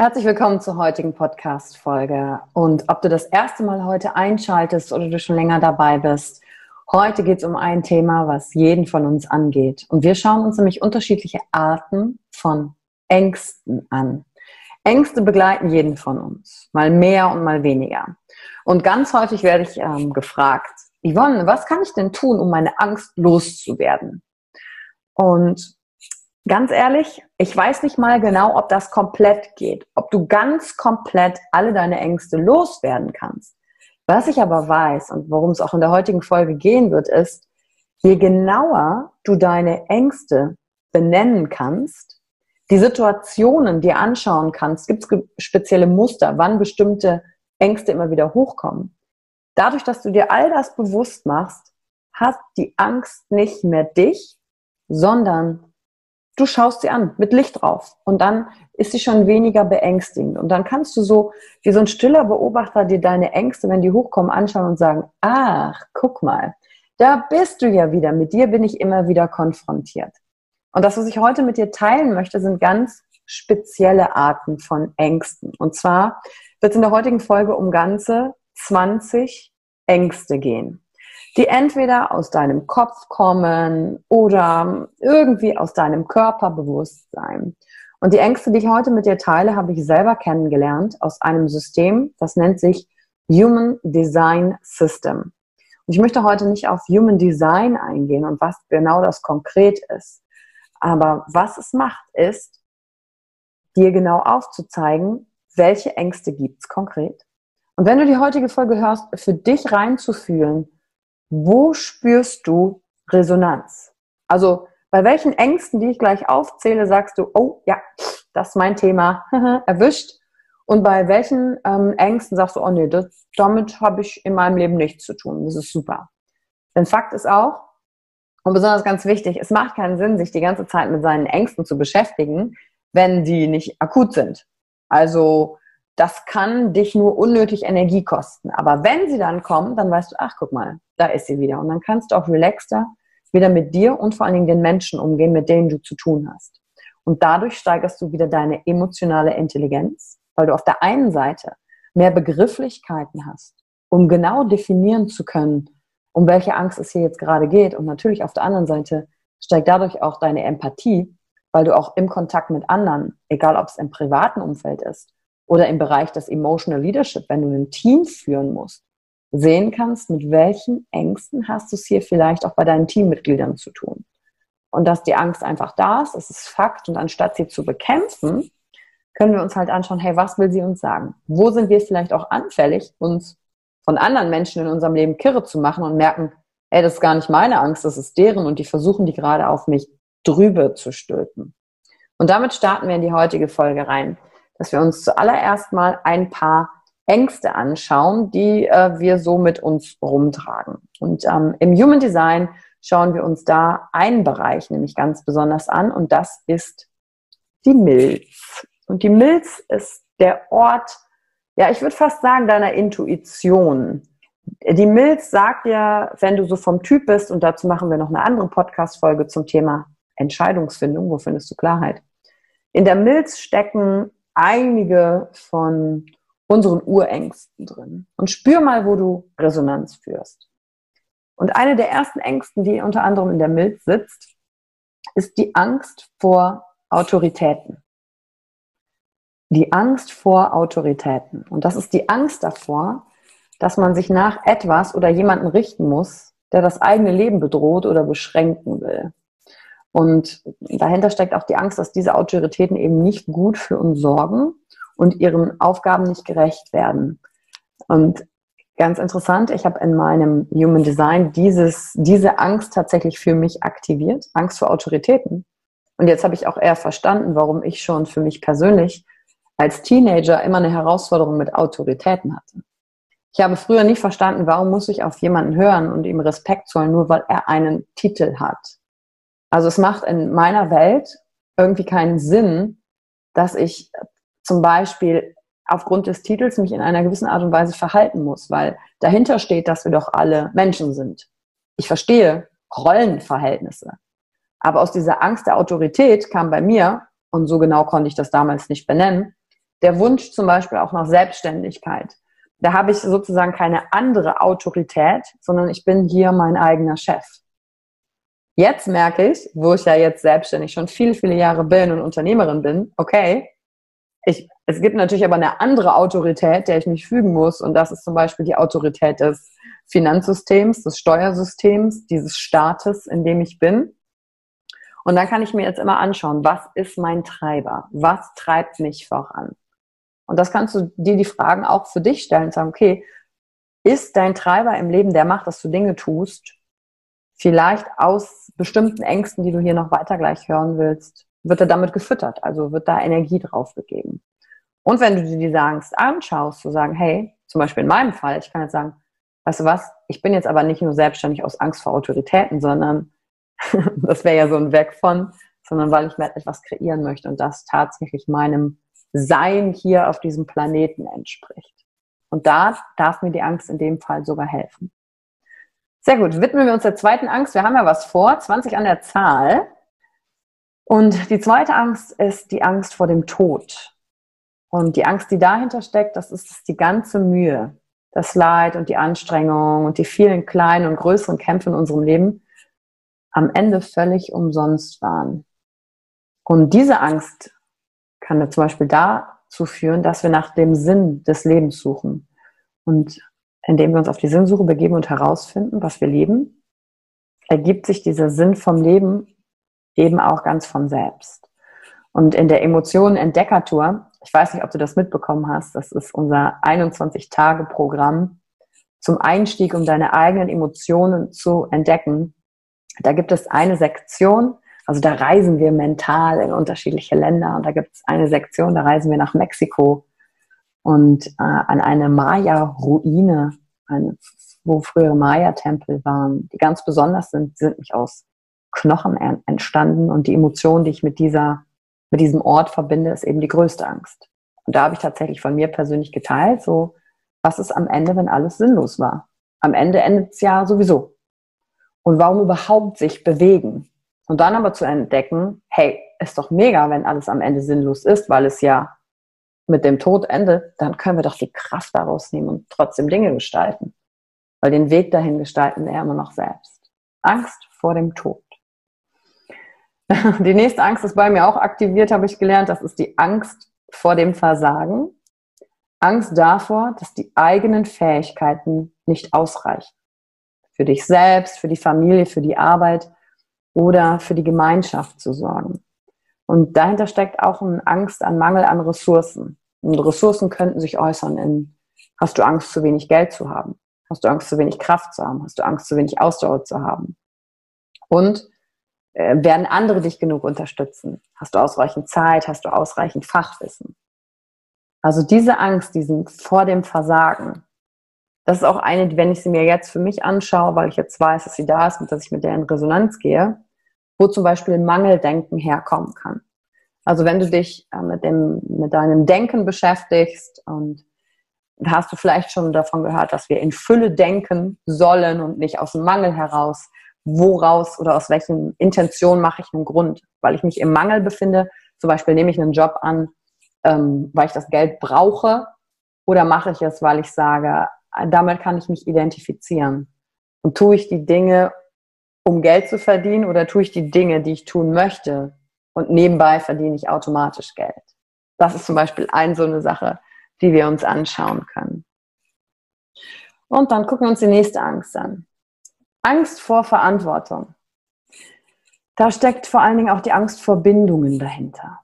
Herzlich willkommen zur heutigen Podcast-Folge. Und ob du das erste Mal heute einschaltest oder du schon länger dabei bist, heute geht es um ein Thema, was jeden von uns angeht. Und wir schauen uns nämlich unterschiedliche Arten von Ängsten an. Ängste begleiten jeden von uns, mal mehr und mal weniger. Und ganz häufig werde ich ähm, gefragt, Yvonne, was kann ich denn tun, um meine Angst loszuwerden? Und Ganz ehrlich, ich weiß nicht mal genau, ob das komplett geht, ob du ganz komplett alle deine Ängste loswerden kannst. Was ich aber weiß und worum es auch in der heutigen Folge gehen wird, ist, je genauer du deine Ängste benennen kannst, die Situationen dir anschauen kannst, gibt es spezielle Muster, wann bestimmte Ängste immer wieder hochkommen. Dadurch, dass du dir all das bewusst machst, hat die Angst nicht mehr dich, sondern du schaust sie an mit Licht drauf und dann ist sie schon weniger beängstigend. Und dann kannst du so wie so ein stiller Beobachter dir deine Ängste, wenn die hochkommen, anschauen und sagen, ach, guck mal, da bist du ja wieder, mit dir bin ich immer wieder konfrontiert. Und das, was ich heute mit dir teilen möchte, sind ganz spezielle Arten von Ängsten. Und zwar wird es in der heutigen Folge um ganze 20 Ängste gehen die entweder aus deinem Kopf kommen oder irgendwie aus deinem Körperbewusstsein. Und die Ängste, die ich heute mit dir teile, habe ich selber kennengelernt aus einem System, das nennt sich Human Design System. Und ich möchte heute nicht auf Human Design eingehen und was genau das konkret ist. Aber was es macht, ist, dir genau aufzuzeigen, welche Ängste gibt es konkret. Und wenn du die heutige Folge hörst, für dich reinzufühlen, wo spürst du Resonanz? Also bei welchen Ängsten, die ich gleich aufzähle, sagst du, oh ja, das ist mein Thema, erwischt. Und bei welchen ähm, Ängsten sagst du, oh nee, das, damit habe ich in meinem Leben nichts zu tun. Das ist super. Denn Fakt ist auch, und besonders ganz wichtig, es macht keinen Sinn, sich die ganze Zeit mit seinen Ängsten zu beschäftigen, wenn die nicht akut sind. Also das kann dich nur unnötig Energie kosten. Aber wenn sie dann kommen, dann weißt du, ach, guck mal, da ist sie wieder. Und dann kannst du auch relaxter wieder mit dir und vor allen Dingen den Menschen umgehen, mit denen du zu tun hast. Und dadurch steigerst du wieder deine emotionale Intelligenz, weil du auf der einen Seite mehr Begrifflichkeiten hast, um genau definieren zu können, um welche Angst es hier jetzt gerade geht. Und natürlich auf der anderen Seite steigt dadurch auch deine Empathie, weil du auch im Kontakt mit anderen, egal ob es im privaten Umfeld ist oder im Bereich des Emotional Leadership, wenn du ein Team führen musst, sehen kannst, mit welchen Ängsten hast du es hier vielleicht auch bei deinen Teammitgliedern zu tun. Und dass die Angst einfach da ist, das ist Fakt. Und anstatt sie zu bekämpfen, können wir uns halt anschauen, hey, was will sie uns sagen? Wo sind wir vielleicht auch anfällig, uns von anderen Menschen in unserem Leben kirre zu machen und merken, ey, das ist gar nicht meine Angst, das ist deren und die versuchen die gerade auf mich drüber zu stülpen. Und damit starten wir in die heutige Folge rein, dass wir uns zuallererst mal ein paar Ängste anschauen, die äh, wir so mit uns rumtragen. Und ähm, im Human Design schauen wir uns da einen Bereich nämlich ganz besonders an und das ist die Milz. Und die Milz ist der Ort, ja, ich würde fast sagen, deiner Intuition. Die Milz sagt ja, wenn du so vom Typ bist, und dazu machen wir noch eine andere Podcast-Folge zum Thema Entscheidungsfindung, wo findest du Klarheit? In der Milz stecken einige von unseren Urängsten drin. Und spür mal, wo du Resonanz führst. Und eine der ersten Ängsten, die unter anderem in der Milz sitzt, ist die Angst vor Autoritäten. Die Angst vor Autoritäten. Und das ist die Angst davor, dass man sich nach etwas oder jemanden richten muss, der das eigene Leben bedroht oder beschränken will. Und dahinter steckt auch die Angst, dass diese Autoritäten eben nicht gut für uns sorgen und ihren Aufgaben nicht gerecht werden. Und ganz interessant, ich habe in meinem Human Design dieses, diese Angst tatsächlich für mich aktiviert, Angst vor Autoritäten. Und jetzt habe ich auch eher verstanden, warum ich schon für mich persönlich als Teenager immer eine Herausforderung mit Autoritäten hatte. Ich habe früher nicht verstanden, warum muss ich auf jemanden hören und ihm Respekt zollen, nur weil er einen Titel hat. Also es macht in meiner Welt irgendwie keinen Sinn, dass ich zum Beispiel aufgrund des Titels mich in einer gewissen Art und Weise verhalten muss, weil dahinter steht, dass wir doch alle Menschen sind. Ich verstehe Rollenverhältnisse. Aber aus dieser Angst der Autorität kam bei mir, und so genau konnte ich das damals nicht benennen, der Wunsch zum Beispiel auch nach Selbstständigkeit. Da habe ich sozusagen keine andere Autorität, sondern ich bin hier mein eigener Chef. Jetzt merke ich, wo ich ja jetzt selbstständig schon viele, viele Jahre bin und Unternehmerin bin, okay, ich, es gibt natürlich aber eine andere Autorität, der ich mich fügen muss. Und das ist zum Beispiel die Autorität des Finanzsystems, des Steuersystems, dieses Staates, in dem ich bin. Und dann kann ich mir jetzt immer anschauen, was ist mein Treiber? Was treibt mich voran? Und das kannst du dir die Fragen auch für dich stellen und sagen, okay, ist dein Treiber im Leben, der macht, dass du Dinge tust, vielleicht aus bestimmten Ängsten, die du hier noch weiter gleich hören willst, wird er damit gefüttert, also wird da Energie drauf gegeben. Und wenn du dir diese Angst anschaust, zu sagen, hey, zum Beispiel in meinem Fall, ich kann jetzt sagen, weißt du was, ich bin jetzt aber nicht nur selbstständig aus Angst vor Autoritäten, sondern das wäre ja so ein Weg von, sondern weil ich mir etwas kreieren möchte und das tatsächlich meinem sein hier auf diesem Planeten entspricht. Und da darf mir die Angst in dem Fall sogar helfen. Sehr gut, widmen wir uns der zweiten Angst. Wir haben ja was vor, 20 an der Zahl. Und die zweite Angst ist die Angst vor dem Tod. Und die Angst, die dahinter steckt, das ist die ganze Mühe, das Leid und die Anstrengung und die vielen kleinen und größeren Kämpfe in unserem Leben am Ende völlig umsonst waren. Und diese Angst kann zum Beispiel dazu führen, dass wir nach dem Sinn des Lebens suchen. Und indem wir uns auf die Sinnsuche begeben und herausfinden, was wir leben, ergibt sich dieser Sinn vom Leben eben auch ganz von selbst. Und in der Emotionen-Entdeckertour, ich weiß nicht, ob du das mitbekommen hast, das ist unser 21-Tage-Programm zum Einstieg, um deine eigenen Emotionen zu entdecken. Da gibt es eine Sektion, also da reisen wir mental in unterschiedliche Länder und da gibt es eine Sektion, da reisen wir nach Mexiko und äh, an eine Maya-Ruine, wo frühere Maya-Tempel waren, die ganz besonders sind, sind nicht aus Knochen entstanden und die Emotion, die ich mit dieser, mit diesem Ort verbinde, ist eben die größte Angst. Und da habe ich tatsächlich von mir persönlich geteilt, so, was ist am Ende, wenn alles sinnlos war? Am Ende endet es ja sowieso. Und warum überhaupt sich bewegen? Und dann aber zu entdecken, hey, ist doch mega, wenn alles am Ende sinnlos ist, weil es ja mit dem Tod endet, dann können wir doch die Kraft daraus nehmen und trotzdem Dinge gestalten. Weil den Weg dahin gestalten wir immer noch selbst. Angst vor dem Tod. Die nächste Angst ist bei mir auch aktiviert, habe ich gelernt. Das ist die Angst vor dem Versagen. Angst davor, dass die eigenen Fähigkeiten nicht ausreichen. Für dich selbst, für die Familie, für die Arbeit oder für die Gemeinschaft zu sorgen. Und dahinter steckt auch eine Angst an Mangel an Ressourcen. Und Ressourcen könnten sich äußern in, hast du Angst, zu wenig Geld zu haben? Hast du Angst, zu wenig Kraft zu haben? Hast du Angst, zu wenig Ausdauer zu haben? Und äh, werden andere dich genug unterstützen? Hast du ausreichend Zeit? Hast du ausreichend Fachwissen? Also diese Angst, diesen vor dem Versagen, das ist auch eine, wenn ich sie mir jetzt für mich anschaue, weil ich jetzt weiß, dass sie da ist und dass ich mit der in Resonanz gehe, wo zum Beispiel Mangeldenken herkommen kann. Also wenn du dich äh, mit, dem, mit deinem Denken beschäftigst und hast du vielleicht schon davon gehört, dass wir in Fülle denken sollen und nicht aus dem Mangel heraus. Woraus oder aus welchen Intentionen mache ich einen Grund? Weil ich mich im Mangel befinde, zum Beispiel nehme ich einen Job an, ähm, weil ich das Geld brauche, oder mache ich es, weil ich sage, damit kann ich mich identifizieren. Und tue ich die Dinge, um Geld zu verdienen, oder tue ich die Dinge, die ich tun möchte, und nebenbei verdiene ich automatisch Geld. Das ist zum Beispiel eine so eine Sache, die wir uns anschauen können. Und dann gucken wir uns die nächste Angst an. Angst vor Verantwortung. Da steckt vor allen Dingen auch die Angst vor Bindungen dahinter.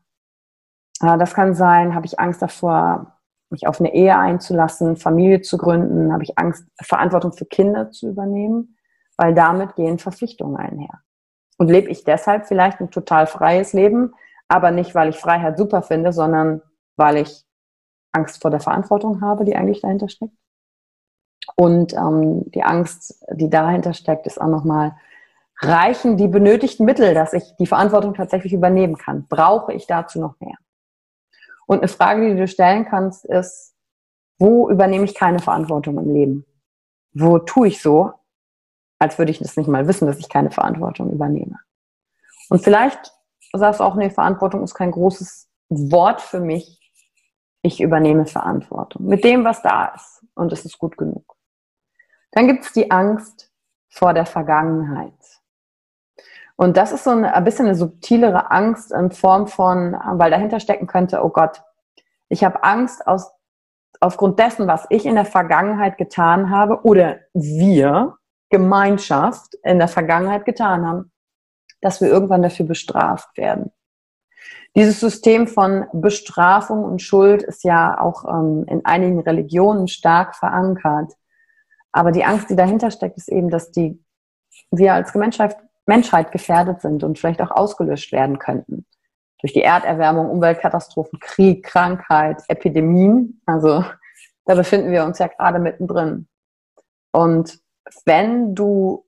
Das kann sein, habe ich Angst davor, mich auf eine Ehe einzulassen, Familie zu gründen, habe ich Angst, Verantwortung für Kinder zu übernehmen, weil damit gehen Verpflichtungen einher. Und lebe ich deshalb vielleicht ein total freies Leben, aber nicht, weil ich Freiheit super finde, sondern weil ich Angst vor der Verantwortung habe, die eigentlich dahinter steckt. Und ähm, die Angst, die dahinter steckt, ist auch nochmal, reichen die benötigten Mittel, dass ich die Verantwortung tatsächlich übernehmen kann? Brauche ich dazu noch mehr? Und eine Frage, die du stellen kannst, ist, wo übernehme ich keine Verantwortung im Leben? Wo tue ich so, als würde ich das nicht mal wissen, dass ich keine Verantwortung übernehme? Und vielleicht sagst du auch, nee, Verantwortung ist kein großes Wort für mich. Ich übernehme Verantwortung mit dem, was da ist. Und es ist gut genug. Dann gibt es die Angst vor der Vergangenheit. Und das ist so ein, bisschen eine subtilere Angst in Form von, weil dahinter stecken könnte, oh Gott, ich habe Angst aus, aufgrund dessen, was ich in der Vergangenheit getan habe oder wir, Gemeinschaft, in der Vergangenheit getan haben, dass wir irgendwann dafür bestraft werden. Dieses System von Bestrafung und Schuld ist ja auch ähm, in einigen Religionen stark verankert. Aber die Angst, die dahinter steckt, ist eben, dass die, wir als Gemeinschaft Menschheit gefährdet sind und vielleicht auch ausgelöscht werden könnten. Durch die Erderwärmung, Umweltkatastrophen, Krieg, Krankheit, Epidemien. Also da befinden wir uns ja gerade mittendrin. Und wenn du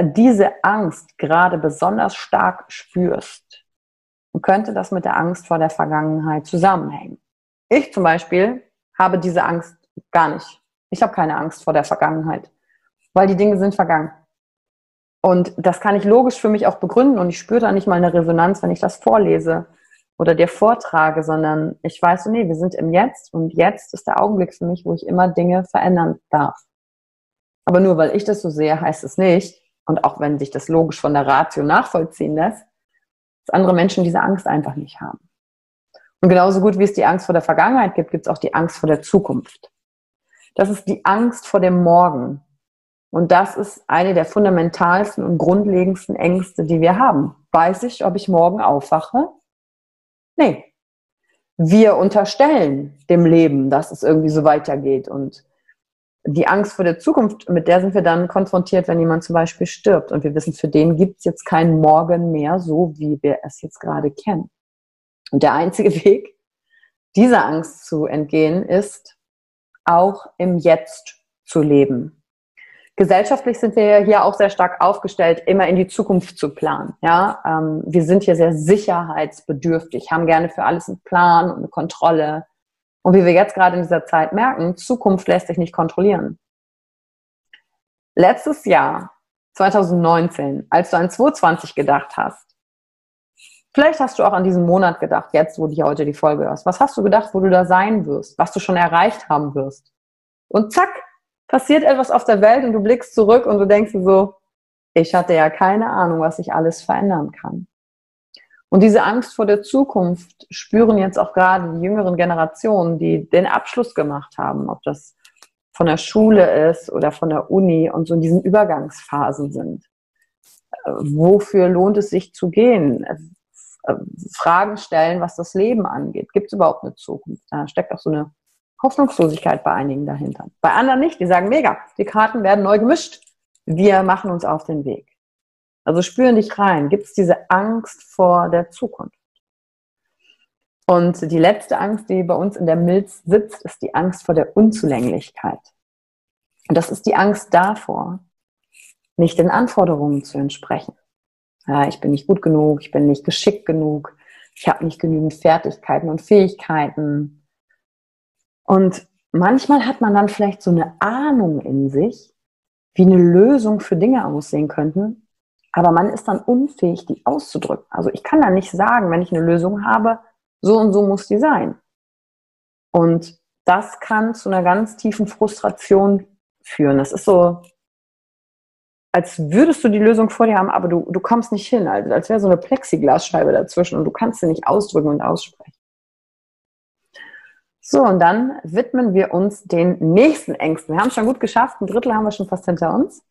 diese Angst gerade besonders stark spürst, könnte das mit der Angst vor der Vergangenheit zusammenhängen. Ich zum Beispiel habe diese Angst gar nicht. Ich habe keine Angst vor der Vergangenheit, weil die Dinge sind vergangen. Und das kann ich logisch für mich auch begründen und ich spüre da nicht mal eine Resonanz, wenn ich das vorlese oder dir vortrage, sondern ich weiß, nee, wir sind im Jetzt und jetzt ist der Augenblick für mich, wo ich immer Dinge verändern darf. Aber nur weil ich das so sehe, heißt es nicht, und auch wenn sich das logisch von der Ratio nachvollziehen lässt, dass andere Menschen diese Angst einfach nicht haben. Und genauso gut wie es die Angst vor der Vergangenheit gibt, gibt es auch die Angst vor der Zukunft. Das ist die Angst vor dem Morgen. Und das ist eine der fundamentalsten und grundlegendsten Ängste, die wir haben. Weiß ich, ob ich morgen aufwache? Nee. Wir unterstellen dem Leben, dass es irgendwie so weitergeht. Und die Angst vor der Zukunft, mit der sind wir dann konfrontiert, wenn jemand zum Beispiel stirbt. Und wir wissen, für den gibt es jetzt keinen Morgen mehr, so wie wir es jetzt gerade kennen. Und der einzige Weg, dieser Angst zu entgehen, ist, auch im Jetzt zu leben gesellschaftlich sind wir hier auch sehr stark aufgestellt, immer in die Zukunft zu planen. Ja, ähm, wir sind hier sehr sicherheitsbedürftig, haben gerne für alles einen Plan und eine Kontrolle. Und wie wir jetzt gerade in dieser Zeit merken, Zukunft lässt sich nicht kontrollieren. Letztes Jahr, 2019, als du an 2020 gedacht hast, vielleicht hast du auch an diesen Monat gedacht, jetzt, wo du heute die Folge hörst. Was hast du gedacht, wo du da sein wirst, was du schon erreicht haben wirst? Und zack, passiert etwas auf der Welt und du blickst zurück und du denkst so, ich hatte ja keine Ahnung, was ich alles verändern kann. Und diese Angst vor der Zukunft spüren jetzt auch gerade die jüngeren Generationen, die den Abschluss gemacht haben, ob das von der Schule ist oder von der Uni und so in diesen Übergangsphasen sind. Äh, wofür lohnt es sich zu gehen? Äh, Fragen stellen, was das Leben angeht. Gibt es überhaupt eine Zukunft? Da steckt auch so eine Hoffnungslosigkeit bei einigen dahinter. Bei anderen nicht. Die sagen, mega, die Karten werden neu gemischt. Wir machen uns auf den Weg. Also spüren dich rein. Gibt es diese Angst vor der Zukunft? Und die letzte Angst, die bei uns in der Milz sitzt, ist die Angst vor der Unzulänglichkeit. Und das ist die Angst davor, nicht den Anforderungen zu entsprechen. Ja, ich bin nicht gut genug, ich bin nicht geschickt genug, ich habe nicht genügend Fertigkeiten und Fähigkeiten. Und manchmal hat man dann vielleicht so eine Ahnung in sich, wie eine Lösung für Dinge aussehen könnten, aber man ist dann unfähig, die auszudrücken. Also ich kann da nicht sagen, wenn ich eine Lösung habe, so und so muss die sein. Und das kann zu einer ganz tiefen Frustration führen. Das ist so, als würdest du die Lösung vor dir haben, aber du, du kommst nicht hin. Also als wäre so eine Plexiglasscheibe dazwischen und du kannst sie nicht ausdrücken und aussprechen. So, und dann widmen wir uns den nächsten Ängsten. Wir haben es schon gut geschafft. Ein Drittel haben wir schon fast hinter uns.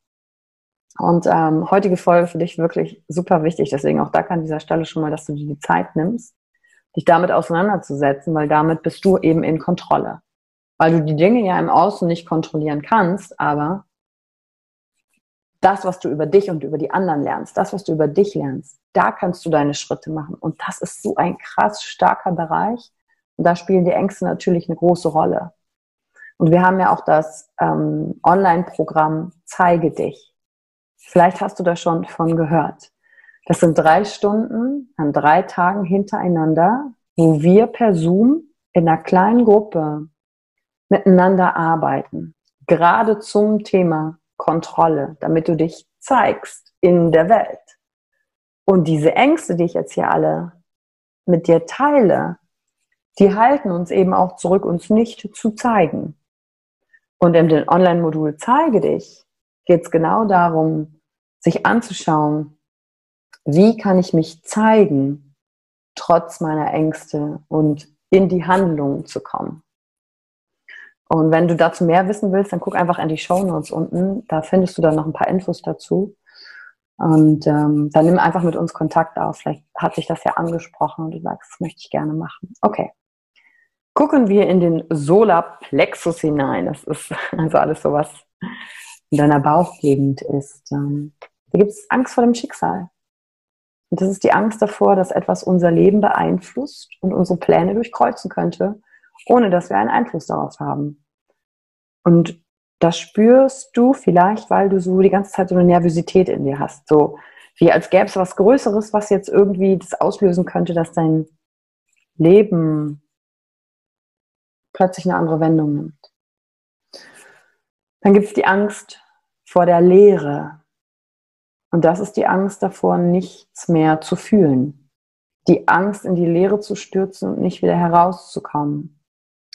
Und ähm, heutige Folge für dich wirklich super wichtig. Deswegen auch da an dieser Stelle schon mal, dass du dir die Zeit nimmst, dich damit auseinanderzusetzen, weil damit bist du eben in Kontrolle. Weil du die Dinge ja im Außen nicht kontrollieren kannst, aber das, was du über dich und über die anderen lernst, das, was du über dich lernst, da kannst du deine Schritte machen. Und das ist so ein krass starker Bereich. Und da spielen die Ängste natürlich eine große Rolle. Und wir haben ja auch das ähm, Online-Programm Zeige dich. Vielleicht hast du da schon von gehört. Das sind drei Stunden an drei Tagen hintereinander, wo wir per Zoom in einer kleinen Gruppe miteinander arbeiten. Gerade zum Thema Kontrolle, damit du dich zeigst in der Welt. Und diese Ängste, die ich jetzt hier alle mit dir teile, die halten uns eben auch zurück, uns nicht zu zeigen. Und in dem Online-Modul Zeige dich geht es genau darum, sich anzuschauen, wie kann ich mich zeigen, trotz meiner Ängste und in die Handlung zu kommen. Und wenn du dazu mehr wissen willst, dann guck einfach in die Show Notes unten. Da findest du dann noch ein paar Infos dazu. Und ähm, dann nimm einfach mit uns Kontakt auf. Vielleicht hat sich das ja angesprochen und du sagst, das möchte ich gerne machen. Okay. Gucken wir in den Solarplexus hinein. Das ist also alles so, was in deiner Bauchgegend ist. Ähm, da gibt es Angst vor dem Schicksal. Und das ist die Angst davor, dass etwas unser Leben beeinflusst und unsere Pläne durchkreuzen könnte, ohne dass wir einen Einfluss darauf haben. Und das spürst du vielleicht, weil du so die ganze Zeit so eine Nervosität in dir hast. So wie als gäbe es was Größeres, was jetzt irgendwie das auslösen könnte, dass dein Leben plötzlich eine andere Wendung nimmt. Dann gibt es die Angst vor der Leere. Und das ist die Angst davor, nichts mehr zu fühlen. Die Angst, in die Leere zu stürzen und nicht wieder herauszukommen.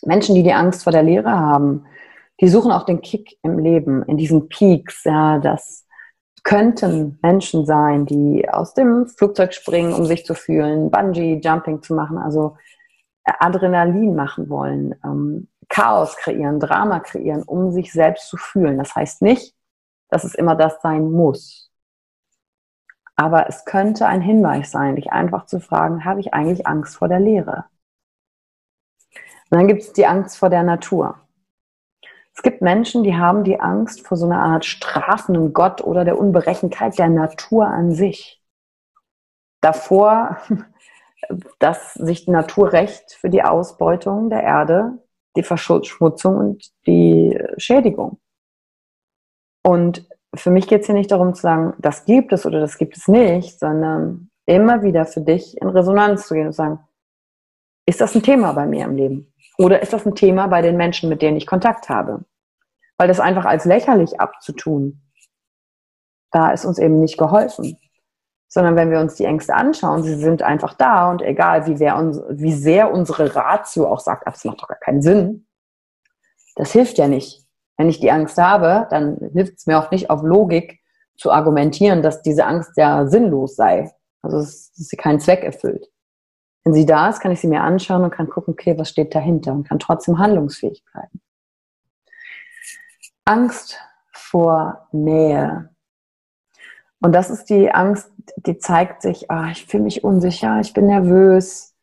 Menschen, die die Angst vor der Leere haben, die suchen auch den Kick im Leben, in diesen Peaks. Ja, das könnten Menschen sein, die aus dem Flugzeug springen, um sich zu fühlen, Bungee Jumping zu machen, also Adrenalin machen wollen, ähm, Chaos kreieren, Drama kreieren, um sich selbst zu fühlen. Das heißt nicht, dass es immer das sein muss. Aber es könnte ein Hinweis sein, dich einfach zu fragen, habe ich eigentlich Angst vor der Leere? Und dann gibt es die Angst vor der Natur. Es gibt Menschen, die haben die Angst vor so einer Art strafenden Gott oder der Unberechenbarkeit der Natur an sich. Davor, dass sich die Natur rächt für die Ausbeutung der Erde, die Verschmutzung und die Schädigung. Und für mich geht es hier nicht darum zu sagen, das gibt es oder das gibt es nicht, sondern immer wieder für dich in Resonanz zu gehen und zu sagen, ist das ein Thema bei mir im Leben? Oder ist das ein Thema bei den Menschen, mit denen ich Kontakt habe? Weil das einfach als lächerlich abzutun, da ist uns eben nicht geholfen. Sondern wenn wir uns die Ängste anschauen, sie sind einfach da und egal, wie, uns, wie sehr unsere Ratio auch sagt, das macht doch gar keinen Sinn, das hilft ja nicht. Wenn ich die Angst habe, dann hilft es mir auch nicht auf Logik zu argumentieren, dass diese Angst ja sinnlos sei. Also dass sie keinen Zweck erfüllt. Wenn sie da ist, kann ich sie mir anschauen und kann gucken, okay, was steht dahinter und kann trotzdem handlungsfähig bleiben. Angst vor Nähe. Und das ist die Angst, die zeigt sich, ah, ich fühle mich unsicher, ich bin nervös.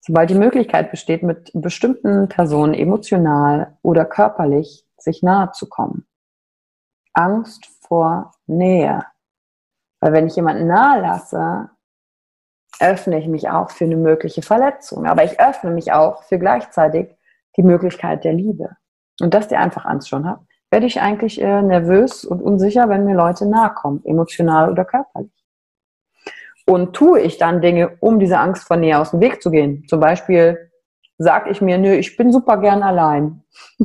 Sobald die Möglichkeit besteht, mit bestimmten Personen emotional oder körperlich sich nahe zu kommen. Angst vor Nähe. Weil wenn ich jemanden nahe lasse, öffne ich mich auch für eine mögliche Verletzung. Aber ich öffne mich auch für gleichzeitig die Möglichkeit der Liebe. Und dass die einfach Angst schon hat, werde ich eigentlich äh, nervös und unsicher, wenn mir Leute nahe kommen, emotional oder körperlich. Und tue ich dann Dinge, um diese Angst vor Nähe aus dem Weg zu gehen. Zum Beispiel sage ich mir, nö, ich bin super gern allein.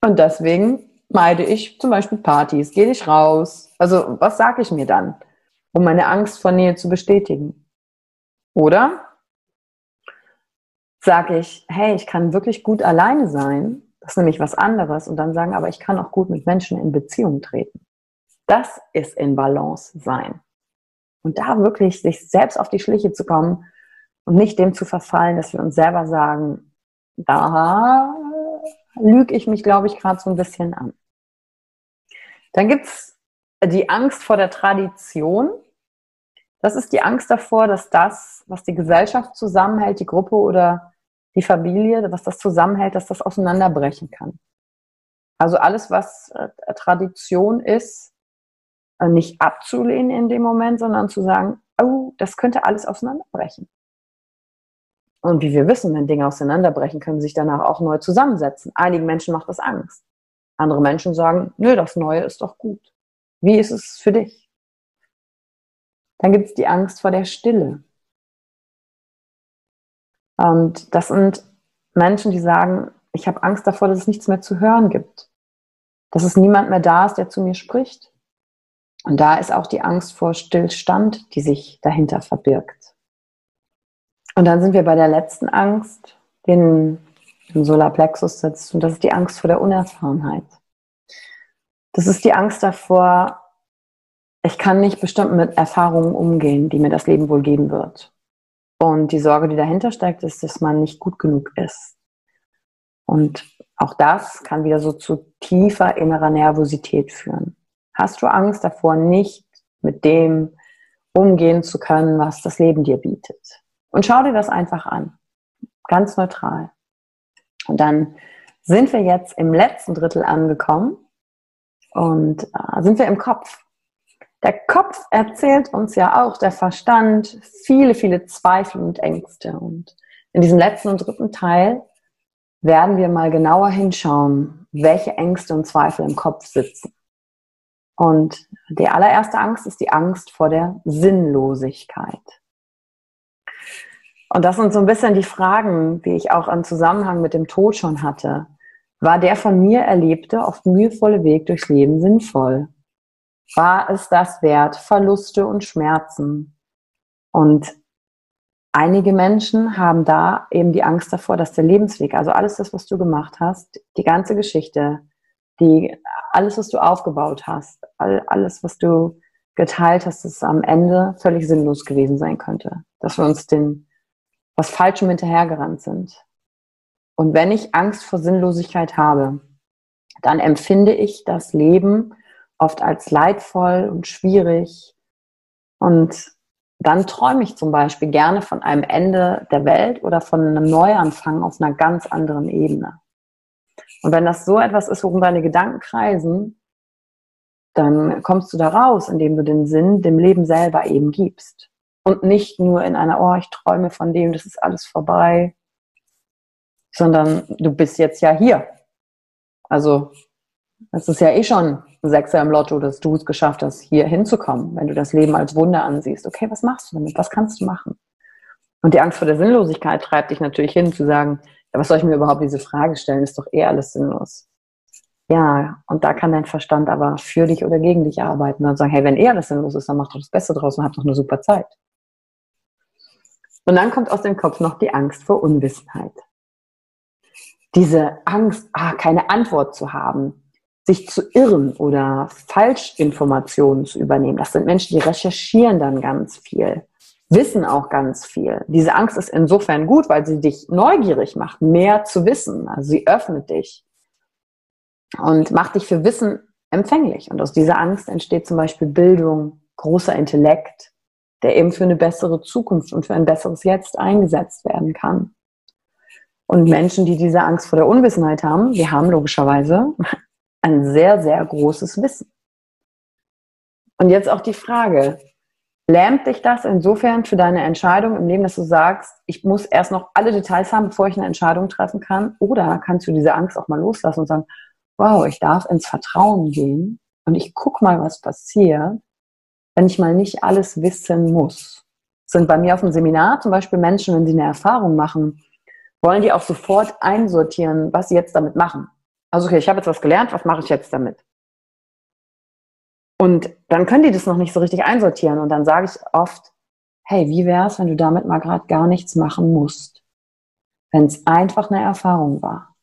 und deswegen meide ich zum Beispiel Partys, gehe ich raus. Also was sage ich mir dann, um meine Angst vor Nähe zu bestätigen? Oder sage ich, hey, ich kann wirklich gut alleine sein, das ist nämlich was anderes, und dann sagen, aber ich kann auch gut mit Menschen in Beziehung treten. Das ist in Balance sein. Und da wirklich sich selbst auf die Schliche zu kommen und nicht dem zu verfallen, dass wir uns selber sagen, da lüge ich mich, glaube ich, gerade so ein bisschen an. Dann gibt es die Angst vor der Tradition. Das ist die Angst davor, dass das, was die Gesellschaft zusammenhält, die Gruppe oder die Familie, was das zusammenhält, dass das auseinanderbrechen kann. Also alles, was äh, Tradition ist, äh, nicht abzulehnen in dem Moment, sondern zu sagen, oh, das könnte alles auseinanderbrechen. Und wie wir wissen, wenn Dinge auseinanderbrechen, können sich danach auch neu zusammensetzen. Einigen Menschen macht das Angst. Andere Menschen sagen, nö, das Neue ist doch gut. Wie ist es für dich? Dann gibt es die Angst vor der Stille. Und das sind Menschen, die sagen, ich habe Angst davor, dass es nichts mehr zu hören gibt. Dass es niemand mehr da ist, der zu mir spricht. Und da ist auch die Angst vor Stillstand, die sich dahinter verbirgt. Und dann sind wir bei der letzten Angst, die im Solarplexus sitzt. Und das ist die Angst vor der Unerfahrenheit. Das ist die Angst davor, ich kann nicht bestimmt mit Erfahrungen umgehen, die mir das Leben wohl geben wird. Und die Sorge, die dahinter steckt, ist, dass man nicht gut genug ist. Und auch das kann wieder so zu tiefer innerer Nervosität führen. Hast du Angst davor, nicht mit dem umgehen zu können, was das Leben dir bietet? Und schau dir das einfach an. Ganz neutral. Und dann sind wir jetzt im letzten Drittel angekommen und äh, sind wir im Kopf. Der Kopf erzählt uns ja auch, der Verstand, viele, viele Zweifel und Ängste. Und in diesem letzten und dritten Teil werden wir mal genauer hinschauen, welche Ängste und Zweifel im Kopf sitzen. Und die allererste Angst ist die Angst vor der Sinnlosigkeit. Und das sind so ein bisschen die Fragen, die ich auch im Zusammenhang mit dem Tod schon hatte. War der von mir erlebte, oft mühevolle Weg durchs Leben sinnvoll? War es das wert? Verluste und Schmerzen. Und einige Menschen haben da eben die Angst davor, dass der Lebensweg, also alles das, was du gemacht hast, die ganze Geschichte, die, alles, was du aufgebaut hast, all, alles, was du geteilt hast, es am Ende völlig sinnlos gewesen sein könnte. Dass wir uns den, was Falschem hinterhergerannt sind. Und wenn ich Angst vor Sinnlosigkeit habe, dann empfinde ich das Leben oft als leidvoll und schwierig. Und dann träume ich zum Beispiel gerne von einem Ende der Welt oder von einem Neuanfang auf einer ganz anderen Ebene. Und wenn das so etwas ist, worum deine Gedanken kreisen, dann kommst du da raus, indem du den Sinn dem Leben selber eben gibst. Und nicht nur in einer, oh, ich träume von dem, das ist alles vorbei, sondern du bist jetzt ja hier. Also, es ist ja eh schon Sechser im Lotto, dass du es geschafft hast, hier hinzukommen, wenn du das Leben als Wunder ansiehst. Okay, was machst du damit? Was kannst du machen? Und die Angst vor der Sinnlosigkeit treibt dich natürlich hin, zu sagen, was soll ich mir überhaupt diese Frage stellen? Ist doch eh alles sinnlos. Ja, und da kann dein Verstand aber für dich oder gegen dich arbeiten und sagen, hey, wenn eh alles sinnlos ist, dann mach doch das Beste draus und hab doch eine super Zeit. Und dann kommt aus dem Kopf noch die Angst vor Unwissenheit. Diese Angst, ah, keine Antwort zu haben, sich zu irren oder Falschinformationen zu übernehmen. Das sind Menschen, die recherchieren dann ganz viel, wissen auch ganz viel. Diese Angst ist insofern gut, weil sie dich neugierig macht, mehr zu wissen. Also sie öffnet dich und macht dich für Wissen empfänglich. Und aus dieser Angst entsteht zum Beispiel Bildung, großer Intellekt, der eben für eine bessere Zukunft und für ein besseres Jetzt eingesetzt werden kann. Und Menschen, die diese Angst vor der Unwissenheit haben, die haben logischerweise ein sehr, sehr großes Wissen. Und jetzt auch die Frage, lähmt dich das insofern für deine Entscheidung im Leben, dass du sagst, ich muss erst noch alle Details haben, bevor ich eine Entscheidung treffen kann? Oder kannst du diese Angst auch mal loslassen und sagen, wow, ich darf ins Vertrauen gehen und ich guck mal, was passiert, wenn ich mal nicht alles wissen muss. sind bei mir auf dem Seminar zum Beispiel Menschen, wenn sie eine Erfahrung machen, wollen die auch sofort einsortieren, was sie jetzt damit machen. Also okay, ich habe jetzt was gelernt, was mache ich jetzt damit? Und dann können die das noch nicht so richtig einsortieren. Und dann sage ich oft, hey, wie wäre es, wenn du damit mal gerade gar nichts machen musst? Wenn es einfach eine Erfahrung war.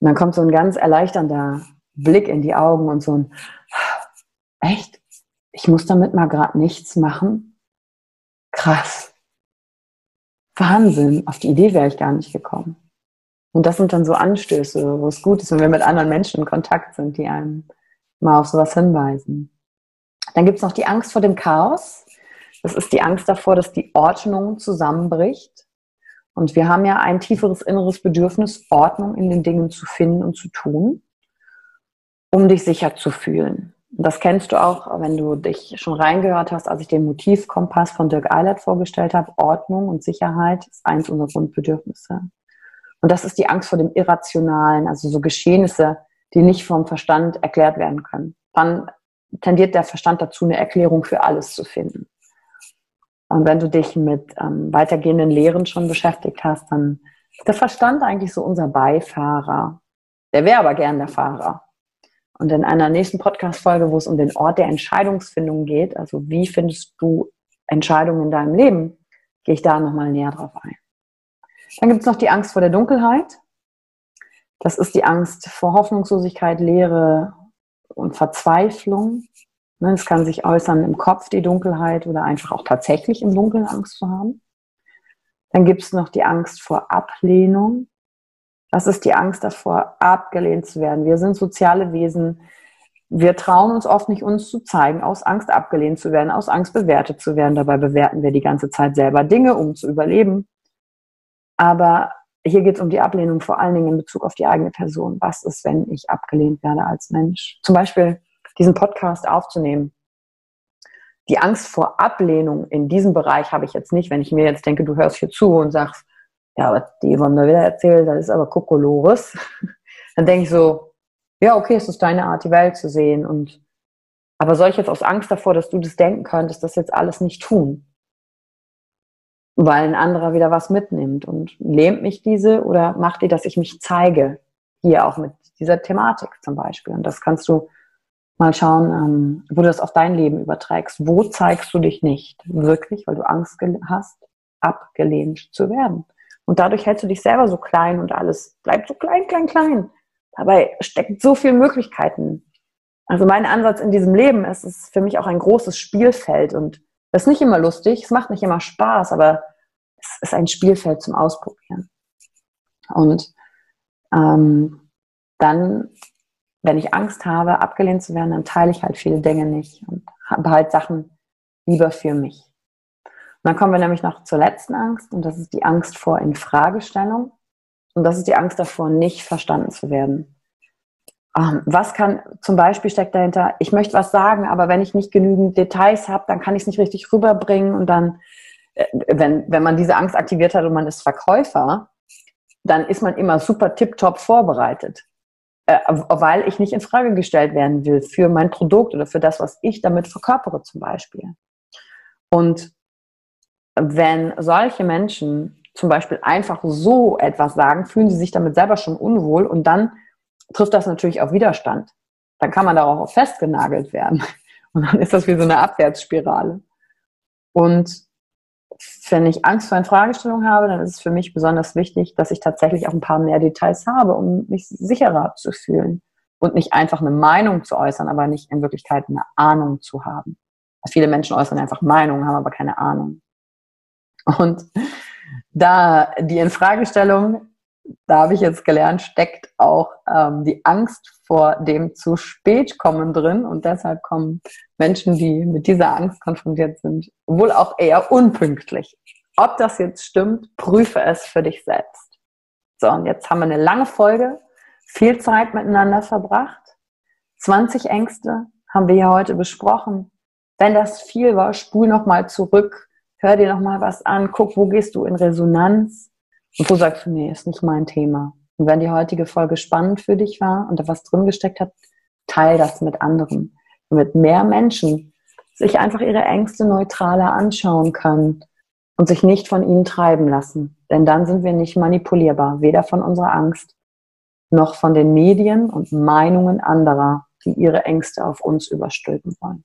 Und dann kommt so ein ganz erleichternder Blick in die Augen und so ein, echt? Ich muss damit mal gerade nichts machen? Krass. Wahnsinn. Auf die Idee wäre ich gar nicht gekommen. Und das sind dann so Anstöße, wo es gut ist, wenn wir mit anderen Menschen in Kontakt sind, die einem mal auf sowas hinweisen. Dann gibt es noch die Angst vor dem Chaos. Das ist die Angst davor, dass die Ordnung zusammenbricht. Und wir haben ja ein tieferes inneres Bedürfnis, Ordnung in den Dingen zu finden und zu tun, um dich sicher zu fühlen. Das kennst du auch, wenn du dich schon reingehört hast, als ich den Motivkompass von Dirk Eilert vorgestellt habe. Ordnung und Sicherheit ist eins unserer Grundbedürfnisse. Und das ist die Angst vor dem Irrationalen, also so Geschehnisse, die nicht vom Verstand erklärt werden können. Dann tendiert der Verstand dazu, eine Erklärung für alles zu finden. Und wenn du dich mit ähm, weitergehenden Lehren schon beschäftigt hast, dann ist der Verstand eigentlich so unser Beifahrer. Der wäre aber gern der Fahrer. Und in einer nächsten Podcast-Folge, wo es um den Ort der Entscheidungsfindung geht, also wie findest du Entscheidungen in deinem Leben, gehe ich da nochmal näher drauf ein. Dann gibt es noch die Angst vor der Dunkelheit. Das ist die Angst vor Hoffnungslosigkeit, Leere und Verzweiflung. Ne, es kann sich äußern im Kopf, die Dunkelheit, oder einfach auch tatsächlich im Dunkeln Angst zu haben. Dann gibt es noch die Angst vor Ablehnung. Das ist die Angst davor, abgelehnt zu werden. Wir sind soziale Wesen. Wir trauen uns oft nicht, uns zu zeigen, aus Angst abgelehnt zu werden, aus Angst bewertet zu werden. Dabei bewerten wir die ganze Zeit selber Dinge, um zu überleben. Aber hier geht es um die Ablehnung vor allen Dingen in Bezug auf die eigene Person. Was ist, wenn ich abgelehnt werde als Mensch? Zum Beispiel diesen Podcast aufzunehmen. Die Angst vor Ablehnung in diesem Bereich habe ich jetzt nicht, wenn ich mir jetzt denke, du hörst hier zu und sagst, ja, was die Yvonne da wieder erzählt, das ist aber Kokolores. Dann denke ich so, ja, okay, es ist deine Art, die Welt zu sehen. Und aber soll ich jetzt aus Angst davor, dass du das denken könntest, das jetzt alles nicht tun? Weil ein anderer wieder was mitnimmt. Und lähmt mich diese oder macht die, dass ich mich zeige? Hier auch mit dieser Thematik zum Beispiel. Und das kannst du mal schauen, ähm, wo du das auf dein Leben überträgst. Wo zeigst du dich nicht wirklich, weil du Angst hast, abgelehnt zu werden? Und dadurch hältst du dich selber so klein und alles bleibt so klein, klein, klein. Dabei steckt so viel Möglichkeiten. Also mein Ansatz in diesem Leben ist, ist für mich auch ein großes Spielfeld und das ist nicht immer lustig, es macht nicht immer Spaß, aber es ist ein Spielfeld zum Ausprobieren. Und ähm, dann, wenn ich Angst habe, abgelehnt zu werden, dann teile ich halt viele Dinge nicht und habe halt Sachen lieber für mich. Und dann kommen wir nämlich noch zur letzten Angst und das ist die Angst vor Infragestellung. Und das ist die Angst davor, nicht verstanden zu werden. Ähm, was kann zum Beispiel steckt dahinter, ich möchte was sagen, aber wenn ich nicht genügend Details habe, dann kann ich es nicht richtig rüberbringen und dann, äh, wenn, wenn man diese Angst aktiviert hat und man ist Verkäufer, dann ist man immer super tiptop vorbereitet, äh, weil ich nicht in Frage gestellt werden will für mein Produkt oder für das, was ich damit verkörpere zum Beispiel. Und wenn solche Menschen zum Beispiel einfach so etwas sagen, fühlen sie sich damit selber schon unwohl und dann trifft das natürlich auf Widerstand. Dann kann man darauf festgenagelt werden. Und dann ist das wie so eine Abwärtsspirale. Und wenn ich Angst vor einer Fragestellung habe, dann ist es für mich besonders wichtig, dass ich tatsächlich auch ein paar mehr Details habe, um mich sicherer zu fühlen. und nicht einfach eine Meinung zu äußern, aber nicht in Wirklichkeit eine Ahnung zu haben. Viele Menschen äußern einfach Meinungen, haben aber keine Ahnung. Und da die Infragestellung, da habe ich jetzt gelernt, steckt auch ähm, die Angst vor dem zu spät kommen drin und deshalb kommen Menschen, die mit dieser Angst konfrontiert sind, wohl auch eher unpünktlich. Ob das jetzt stimmt, prüfe es für dich selbst. So, und jetzt haben wir eine lange Folge, viel Zeit miteinander verbracht. 20 Ängste haben wir ja heute besprochen. Wenn das viel war, spul nochmal zurück, hör dir nochmal was an, guck, wo gehst du in Resonanz und wo sagst du, nee, ist nicht mein Thema. Und wenn die heutige Folge spannend für dich war und da was drin gesteckt hat, teil das mit anderen. Damit mehr Menschen sich einfach ihre Ängste neutraler anschauen können und sich nicht von ihnen treiben lassen. Denn dann sind wir nicht manipulierbar, weder von unserer Angst noch von den Medien und Meinungen anderer, die ihre Ängste auf uns überstülpen wollen.